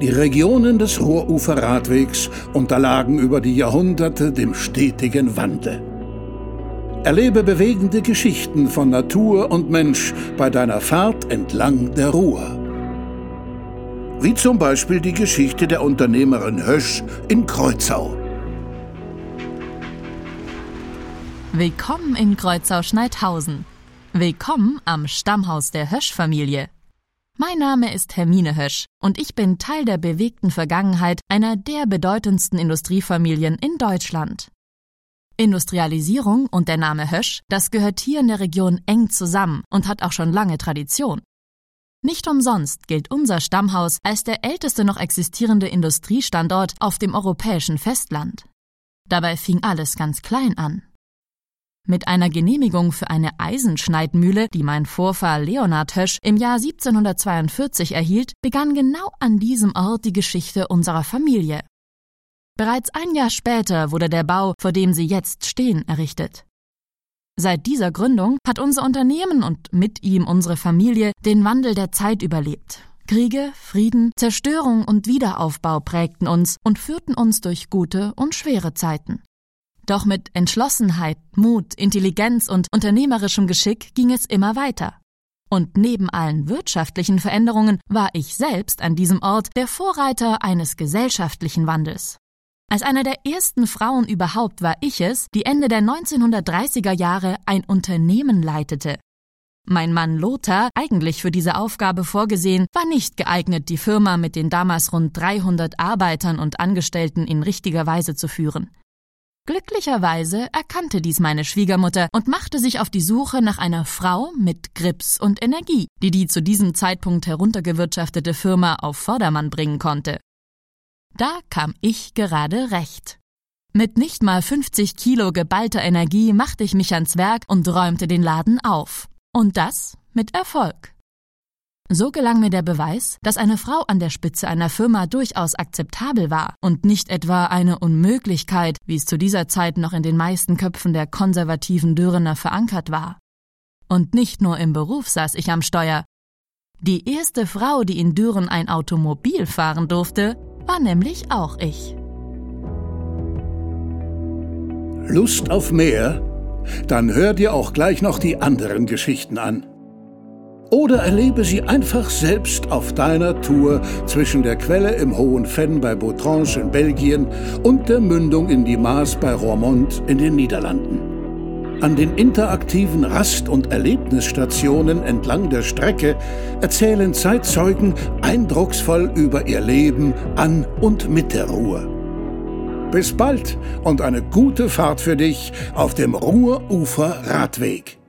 Die Regionen des Ruhruferradwegs unterlagen über die Jahrhunderte dem stetigen Wandel. Erlebe bewegende Geschichten von Natur und Mensch bei deiner Fahrt entlang der Ruhr. Wie zum Beispiel die Geschichte der Unternehmerin Hösch in Kreuzau. Willkommen in Kreuzau-Schneidhausen. Willkommen am Stammhaus der Hösch-Familie. Mein Name ist Hermine Hösch und ich bin Teil der bewegten Vergangenheit einer der bedeutendsten Industriefamilien in Deutschland. Industrialisierung und der Name Hösch, das gehört hier in der Region eng zusammen und hat auch schon lange Tradition. Nicht umsonst gilt unser Stammhaus als der älteste noch existierende Industriestandort auf dem europäischen Festland. Dabei fing alles ganz klein an. Mit einer Genehmigung für eine Eisenschneidmühle, die mein Vorfahr Leonhard Hösch im Jahr 1742 erhielt, begann genau an diesem Ort die Geschichte unserer Familie. Bereits ein Jahr später wurde der Bau, vor dem Sie jetzt stehen, errichtet. Seit dieser Gründung hat unser Unternehmen und mit ihm unsere Familie den Wandel der Zeit überlebt. Kriege, Frieden, Zerstörung und Wiederaufbau prägten uns und führten uns durch gute und schwere Zeiten. Doch mit Entschlossenheit, Mut, Intelligenz und unternehmerischem Geschick ging es immer weiter. Und neben allen wirtschaftlichen Veränderungen war ich selbst an diesem Ort der Vorreiter eines gesellschaftlichen Wandels. Als eine der ersten Frauen überhaupt war ich es, die Ende der 1930er Jahre ein Unternehmen leitete. Mein Mann Lothar, eigentlich für diese Aufgabe vorgesehen, war nicht geeignet, die Firma mit den damals rund 300 Arbeitern und Angestellten in richtiger Weise zu führen. Glücklicherweise erkannte dies meine Schwiegermutter und machte sich auf die Suche nach einer Frau mit Grips und Energie, die die zu diesem Zeitpunkt heruntergewirtschaftete Firma auf Vordermann bringen konnte. Da kam ich gerade recht. Mit nicht mal 50 Kilo geballter Energie machte ich mich ans Werk und räumte den Laden auf. Und das mit Erfolg. So gelang mir der Beweis, dass eine Frau an der Spitze einer Firma durchaus akzeptabel war und nicht etwa eine Unmöglichkeit, wie es zu dieser Zeit noch in den meisten Köpfen der konservativen Dürrener verankert war. Und nicht nur im Beruf saß ich am Steuer. Die erste Frau, die in Düren ein Automobil fahren durfte, war nämlich auch ich. Lust auf mehr? Dann hör dir auch gleich noch die anderen Geschichten an. Oder erlebe sie einfach selbst auf deiner Tour zwischen der Quelle im Hohen Fenn bei Bautrange in Belgien und der Mündung in die Maas bei Roermond in den Niederlanden. An den interaktiven Rast- und Erlebnisstationen entlang der Strecke erzählen Zeitzeugen eindrucksvoll über ihr Leben an und mit der Ruhr. Bis bald und eine gute Fahrt für dich auf dem Ruhrufer Radweg.